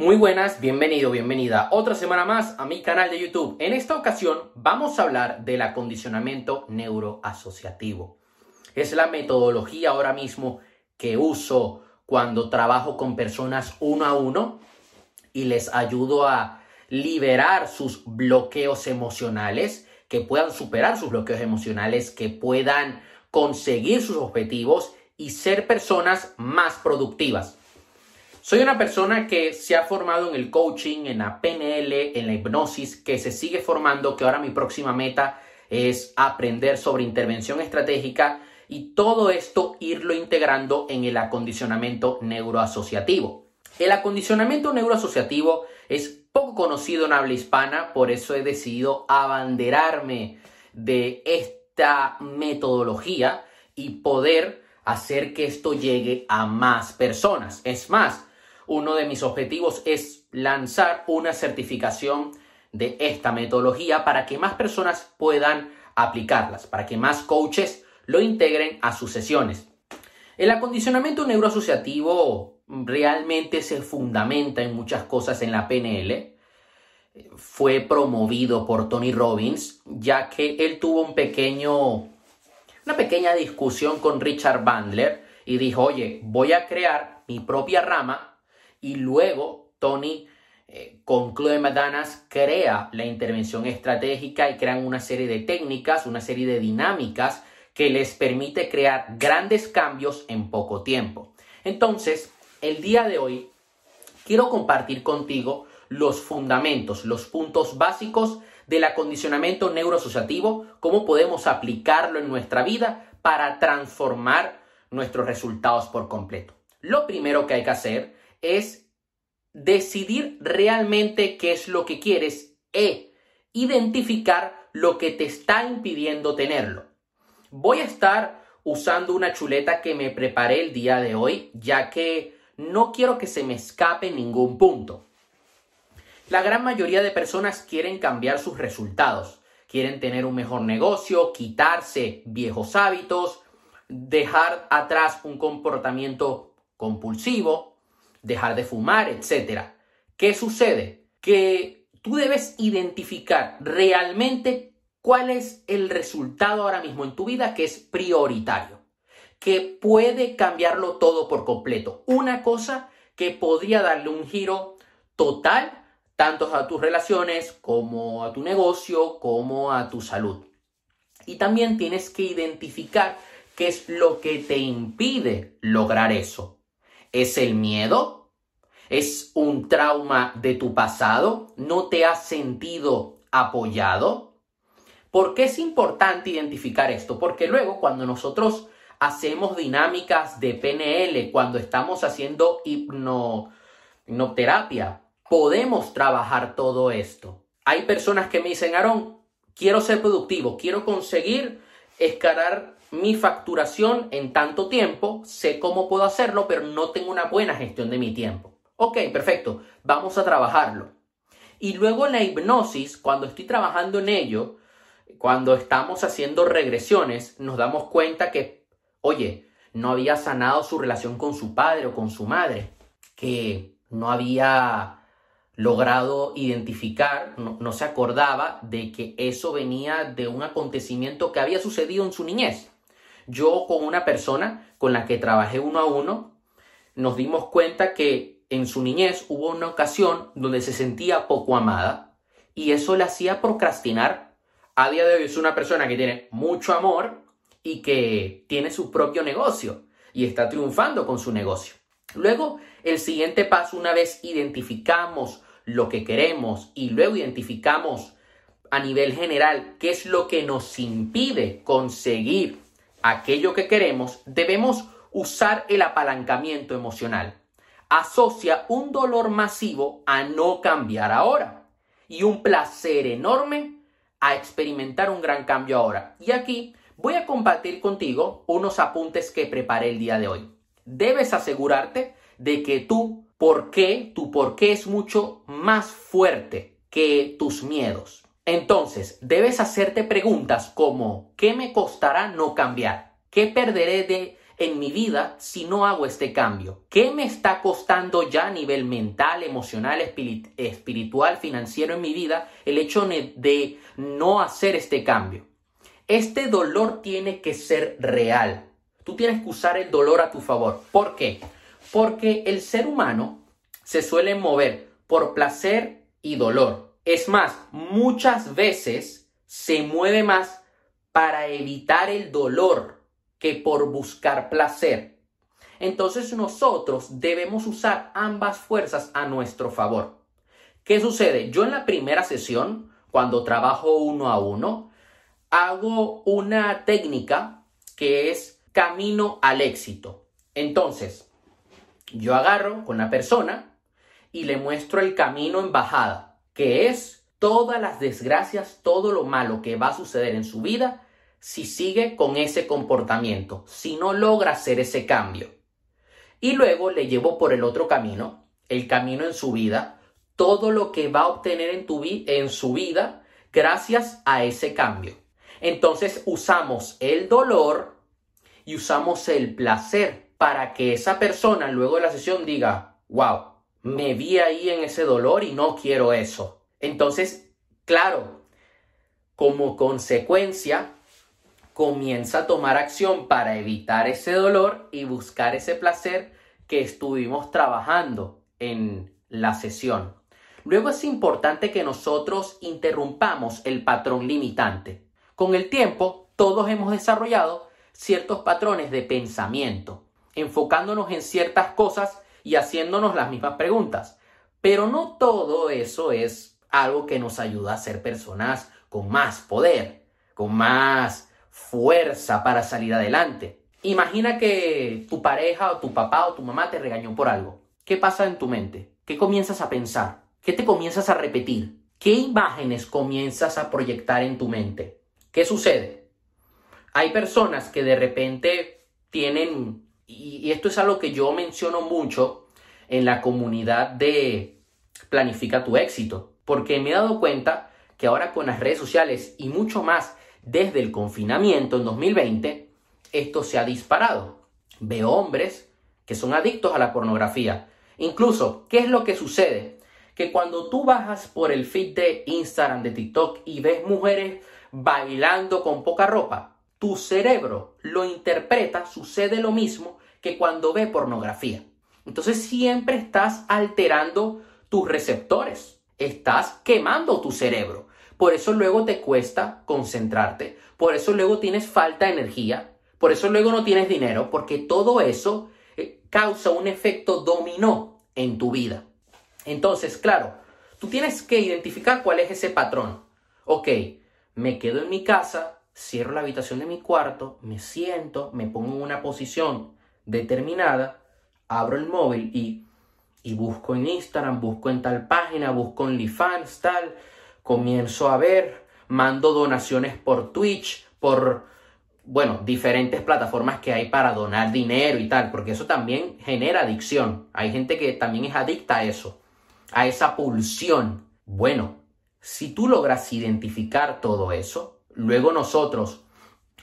Muy buenas, bienvenido, bienvenida otra semana más a mi canal de YouTube. En esta ocasión vamos a hablar del acondicionamiento neuroasociativo. Es la metodología ahora mismo que uso cuando trabajo con personas uno a uno y les ayudo a liberar sus bloqueos emocionales, que puedan superar sus bloqueos emocionales, que puedan conseguir sus objetivos y ser personas más productivas. Soy una persona que se ha formado en el coaching, en la PNL, en la hipnosis, que se sigue formando, que ahora mi próxima meta es aprender sobre intervención estratégica y todo esto irlo integrando en el acondicionamiento neuroasociativo. El acondicionamiento neuroasociativo es poco conocido en habla hispana, por eso he decidido abanderarme de esta metodología y poder hacer que esto llegue a más personas. Es más, uno de mis objetivos es lanzar una certificación de esta metodología para que más personas puedan aplicarlas, para que más coaches lo integren a sus sesiones. El acondicionamiento neuroasociativo realmente se fundamenta en muchas cosas en la PNL. Fue promovido por Tony Robbins, ya que él tuvo un pequeño, una pequeña discusión con Richard Bandler y dijo, oye, voy a crear mi propia rama y luego Tony eh, con Chloe Madanas crea la intervención estratégica y crean una serie de técnicas, una serie de dinámicas que les permite crear grandes cambios en poco tiempo. Entonces, el día de hoy quiero compartir contigo los fundamentos, los puntos básicos del acondicionamiento neuroasociativo, cómo podemos aplicarlo en nuestra vida para transformar nuestros resultados por completo. Lo primero que hay que hacer es decidir realmente qué es lo que quieres e identificar lo que te está impidiendo tenerlo. Voy a estar usando una chuleta que me preparé el día de hoy, ya que no quiero que se me escape ningún punto. La gran mayoría de personas quieren cambiar sus resultados, quieren tener un mejor negocio, quitarse viejos hábitos, dejar atrás un comportamiento compulsivo, dejar de fumar, etc. ¿Qué sucede? Que tú debes identificar realmente cuál es el resultado ahora mismo en tu vida que es prioritario, que puede cambiarlo todo por completo. Una cosa que podría darle un giro total tanto a tus relaciones como a tu negocio, como a tu salud. Y también tienes que identificar qué es lo que te impide lograr eso. ¿Es el miedo? ¿Es un trauma de tu pasado? ¿No te has sentido apoyado? ¿Por qué es importante identificar esto? Porque luego cuando nosotros hacemos dinámicas de PNL, cuando estamos haciendo hipno, hipnoterapia, podemos trabajar todo esto. Hay personas que me dicen, Aarón, quiero ser productivo, quiero conseguir escalar mi facturación en tanto tiempo, sé cómo puedo hacerlo, pero no tengo una buena gestión de mi tiempo. Ok, perfecto, vamos a trabajarlo. Y luego en la hipnosis, cuando estoy trabajando en ello, cuando estamos haciendo regresiones, nos damos cuenta que, oye, no había sanado su relación con su padre o con su madre, que no había logrado identificar, no, se acordaba de que eso venía de un acontecimiento que había sucedido en su niñez. Yo con una persona con la que trabajé uno a uno, nos dimos cuenta que en su niñez hubo una ocasión donde se sentía poco amada y eso le hacía procrastinar. A día de hoy es una persona que tiene mucho amor y que tiene su propio negocio y está triunfando con su negocio. Luego, el siguiente paso, una vez identificamos lo que queremos y luego identificamos a nivel general qué es lo que nos impide conseguir aquello que queremos, debemos usar el apalancamiento emocional. Asocia un dolor masivo a no cambiar ahora y un placer enorme a experimentar un gran cambio ahora. Y aquí voy a compartir contigo unos apuntes que preparé el día de hoy. Debes asegurarte de que tú por qué, tu por qué es mucho más fuerte que tus miedos. Entonces, debes hacerte preguntas como ¿qué me costará no cambiar? ¿Qué perderé de en mi vida si no hago este cambio? ¿Qué me está costando ya a nivel mental, emocional, espiritual, financiero en mi vida el hecho de no hacer este cambio? Este dolor tiene que ser real. Tú tienes que usar el dolor a tu favor. ¿Por qué? Porque el ser humano se suele mover por placer y dolor. Es más, muchas veces se mueve más para evitar el dolor que por buscar placer. Entonces nosotros debemos usar ambas fuerzas a nuestro favor. ¿Qué sucede? Yo en la primera sesión, cuando trabajo uno a uno, hago una técnica que es camino al éxito. Entonces, yo agarro con la persona y le muestro el camino en bajada, que es todas las desgracias, todo lo malo que va a suceder en su vida si sigue con ese comportamiento, si no logra hacer ese cambio. Y luego le llevo por el otro camino, el camino en su vida, todo lo que va a obtener en, tu en su vida gracias a ese cambio. Entonces usamos el dolor y usamos el placer para que esa persona luego de la sesión diga, wow, me vi ahí en ese dolor y no quiero eso. Entonces, claro, como consecuencia, comienza a tomar acción para evitar ese dolor y buscar ese placer que estuvimos trabajando en la sesión. Luego es importante que nosotros interrumpamos el patrón limitante. Con el tiempo, todos hemos desarrollado ciertos patrones de pensamiento, enfocándonos en ciertas cosas y haciéndonos las mismas preguntas. Pero no todo eso es algo que nos ayuda a ser personas con más poder, con más fuerza para salir adelante. Imagina que tu pareja o tu papá o tu mamá te regañó por algo. ¿Qué pasa en tu mente? ¿Qué comienzas a pensar? ¿Qué te comienzas a repetir? ¿Qué imágenes comienzas a proyectar en tu mente? ¿Qué sucede? Hay personas que de repente tienen, y esto es algo que yo menciono mucho en la comunidad de Planifica tu éxito, porque me he dado cuenta que ahora con las redes sociales y mucho más desde el confinamiento en 2020, esto se ha disparado. Veo hombres que son adictos a la pornografía. Incluso, ¿qué es lo que sucede? Que cuando tú bajas por el feed de Instagram, de TikTok y ves mujeres bailando con poca ropa, tu cerebro lo interpreta, sucede lo mismo que cuando ve pornografía. Entonces siempre estás alterando tus receptores, estás quemando tu cerebro. Por eso luego te cuesta concentrarte, por eso luego tienes falta de energía, por eso luego no tienes dinero, porque todo eso eh, causa un efecto dominó en tu vida. Entonces, claro, tú tienes que identificar cuál es ese patrón. Ok, me quedo en mi casa, cierro la habitación de mi cuarto, me siento, me pongo en una posición determinada, abro el móvil y, y busco en Instagram, busco en tal página, busco en OnlyFans, tal, comienzo a ver, mando donaciones por Twitch, por, bueno, diferentes plataformas que hay para donar dinero y tal, porque eso también genera adicción. Hay gente que también es adicta a eso, a esa pulsión. Bueno, si tú logras identificar todo eso, luego nosotros,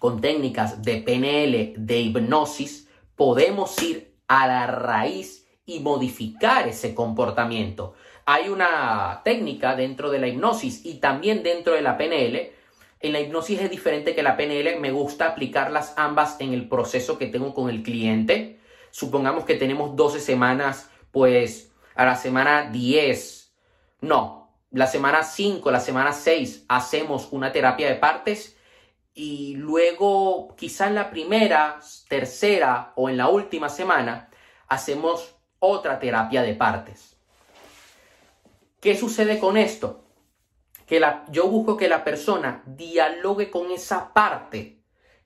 con técnicas de PNL, de hipnosis, podemos ir a la raíz y modificar ese comportamiento hay una técnica dentro de la hipnosis y también dentro de la PNL. En la hipnosis es diferente que la PNL, me gusta aplicarlas ambas en el proceso que tengo con el cliente. Supongamos que tenemos 12 semanas, pues a la semana 10, no, la semana 5, la semana 6 hacemos una terapia de partes y luego quizá en la primera, tercera o en la última semana hacemos otra terapia de partes. ¿Qué sucede con esto? Que la, yo busco que la persona dialogue con esa parte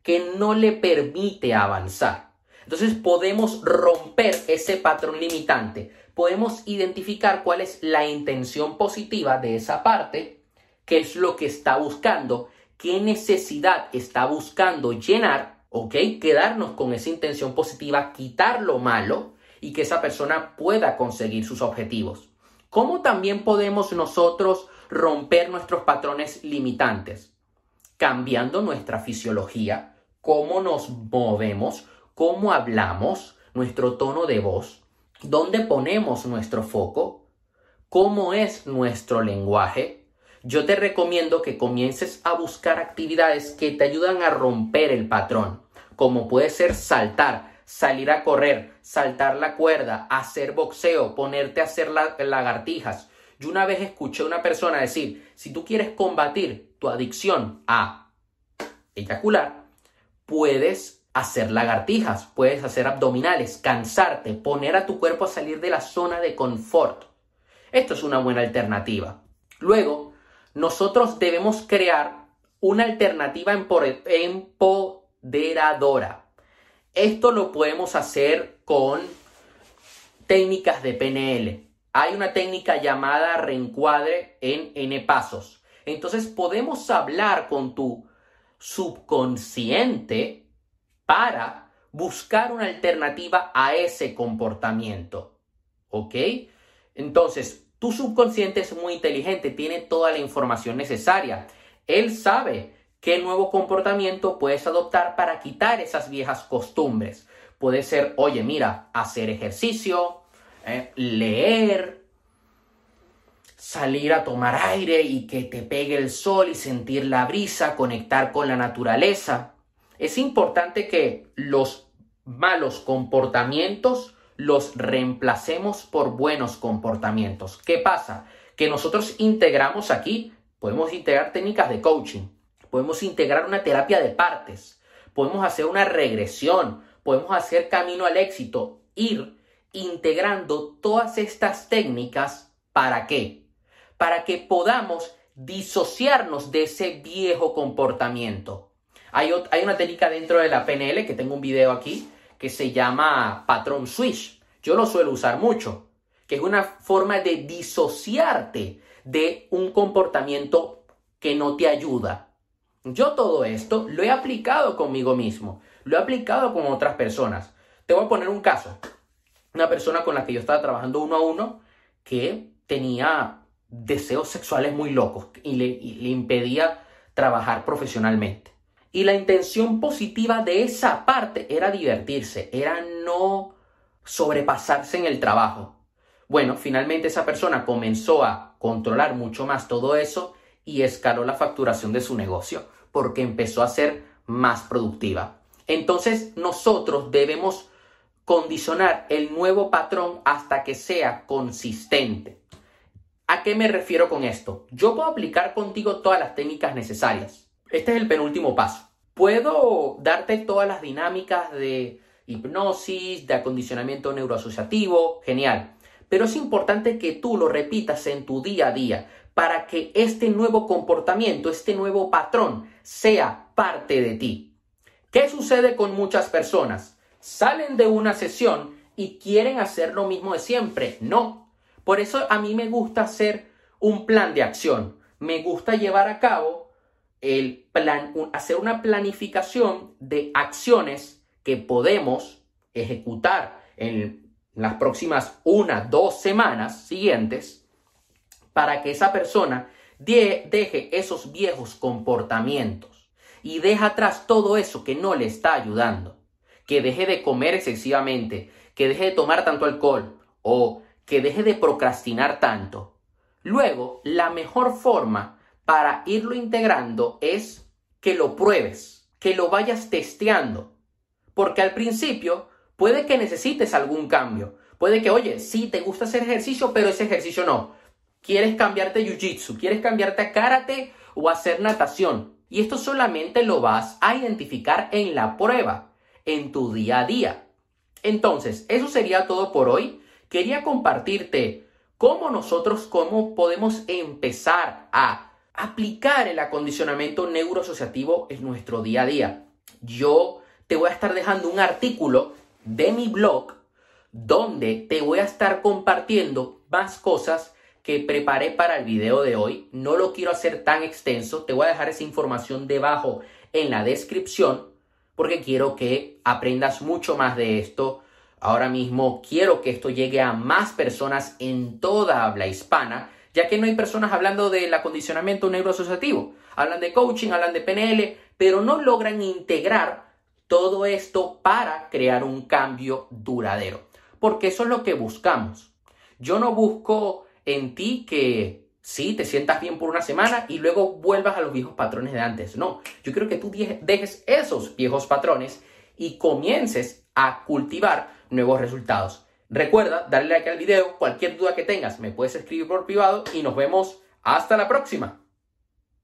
que no le permite avanzar. Entonces podemos romper ese patrón limitante. Podemos identificar cuál es la intención positiva de esa parte, qué es lo que está buscando, qué necesidad está buscando llenar, ¿ok? Quedarnos con esa intención positiva, quitar lo malo y que esa persona pueda conseguir sus objetivos. ¿Cómo también podemos nosotros romper nuestros patrones limitantes? Cambiando nuestra fisiología, cómo nos movemos, cómo hablamos, nuestro tono de voz, dónde ponemos nuestro foco, cómo es nuestro lenguaje, yo te recomiendo que comiences a buscar actividades que te ayudan a romper el patrón, como puede ser saltar, salir a correr, saltar la cuerda, hacer boxeo, ponerte a hacer lagartijas. Yo una vez escuché a una persona decir, si tú quieres combatir tu adicción a eyacular, puedes hacer lagartijas, puedes hacer abdominales, cansarte, poner a tu cuerpo a salir de la zona de confort. Esto es una buena alternativa. Luego, nosotros debemos crear una alternativa empoderadora. Esto lo podemos hacer con técnicas de PNL. Hay una técnica llamada reencuadre en N pasos. Entonces podemos hablar con tu subconsciente para buscar una alternativa a ese comportamiento. ¿Ok? Entonces, tu subconsciente es muy inteligente, tiene toda la información necesaria. Él sabe qué nuevo comportamiento puedes adoptar para quitar esas viejas costumbres. Puede ser, oye, mira, hacer ejercicio, eh, leer, salir a tomar aire y que te pegue el sol y sentir la brisa, conectar con la naturaleza. Es importante que los malos comportamientos los reemplacemos por buenos comportamientos. ¿Qué pasa? Que nosotros integramos aquí, podemos integrar técnicas de coaching, podemos integrar una terapia de partes, podemos hacer una regresión, podemos hacer camino al éxito, ir integrando todas estas técnicas para qué? Para que podamos disociarnos de ese viejo comportamiento. Hay, una técnica dentro de la PNL que tengo un video aquí que se llama patrón switch. Yo lo suelo usar mucho, que es una forma de disociarte de un comportamiento que no te ayuda. Yo todo esto lo he aplicado conmigo mismo, lo he aplicado con otras personas. Te voy a poner un caso. Una persona con la que yo estaba trabajando uno a uno que tenía deseos sexuales muy locos y le impedía trabajar profesionalmente. Y la intención positiva de esa parte era divertirse, era no sobrepasarse en el trabajo. Bueno, finalmente esa persona comenzó a controlar mucho más todo eso y escaló la facturación de su negocio porque empezó a ser más productiva. Entonces nosotros debemos condicionar el nuevo patrón hasta que sea consistente. ¿A qué me refiero con esto? Yo puedo aplicar contigo todas las técnicas necesarias. Este es el penúltimo paso. Puedo darte todas las dinámicas de hipnosis, de acondicionamiento neuroasociativo, genial. Pero es importante que tú lo repitas en tu día a día para que este nuevo comportamiento, este nuevo patrón sea parte de ti. ¿Qué sucede con muchas personas? Salen de una sesión y quieren hacer lo mismo de siempre. No. Por eso a mí me gusta hacer un plan de acción. Me gusta llevar a cabo el plan, hacer una planificación de acciones que podemos ejecutar en las próximas una, dos semanas siguientes para que esa persona deje esos viejos comportamientos y deje atrás todo eso que no le está ayudando, que deje de comer excesivamente, que deje de tomar tanto alcohol o que deje de procrastinar tanto. Luego, la mejor forma para irlo integrando es que lo pruebes, que lo vayas testeando. Porque al principio puede que necesites algún cambio. Puede que, oye, sí, te gusta hacer ejercicio, pero ese ejercicio no. Quieres cambiarte a jiu-jitsu, quieres cambiarte a karate o hacer natación. Y esto solamente lo vas a identificar en la prueba, en tu día a día. Entonces, eso sería todo por hoy. Quería compartirte cómo nosotros, cómo podemos empezar a aplicar el acondicionamiento neuroasociativo en nuestro día a día. Yo te voy a estar dejando un artículo de mi blog donde te voy a estar compartiendo más cosas que preparé para el video de hoy. No lo quiero hacer tan extenso, te voy a dejar esa información debajo en la descripción porque quiero que aprendas mucho más de esto. Ahora mismo quiero que esto llegue a más personas en toda habla hispana ya que no hay personas hablando del acondicionamiento neuroasociativo. Hablan de coaching, hablan de PNL, pero no logran integrar Todo esto para crear un cambio duradero, porque eso es lo que buscamos. Yo no busco en ti que sí, te sientas bien por una semana y luego vuelvas a los viejos patrones de antes. No, yo quiero que tú dejes esos viejos patrones y comiences a cultivar nuevos resultados. Recuerda darle like al video, cualquier duda que tengas me puedes escribir por privado y nos vemos hasta la próxima.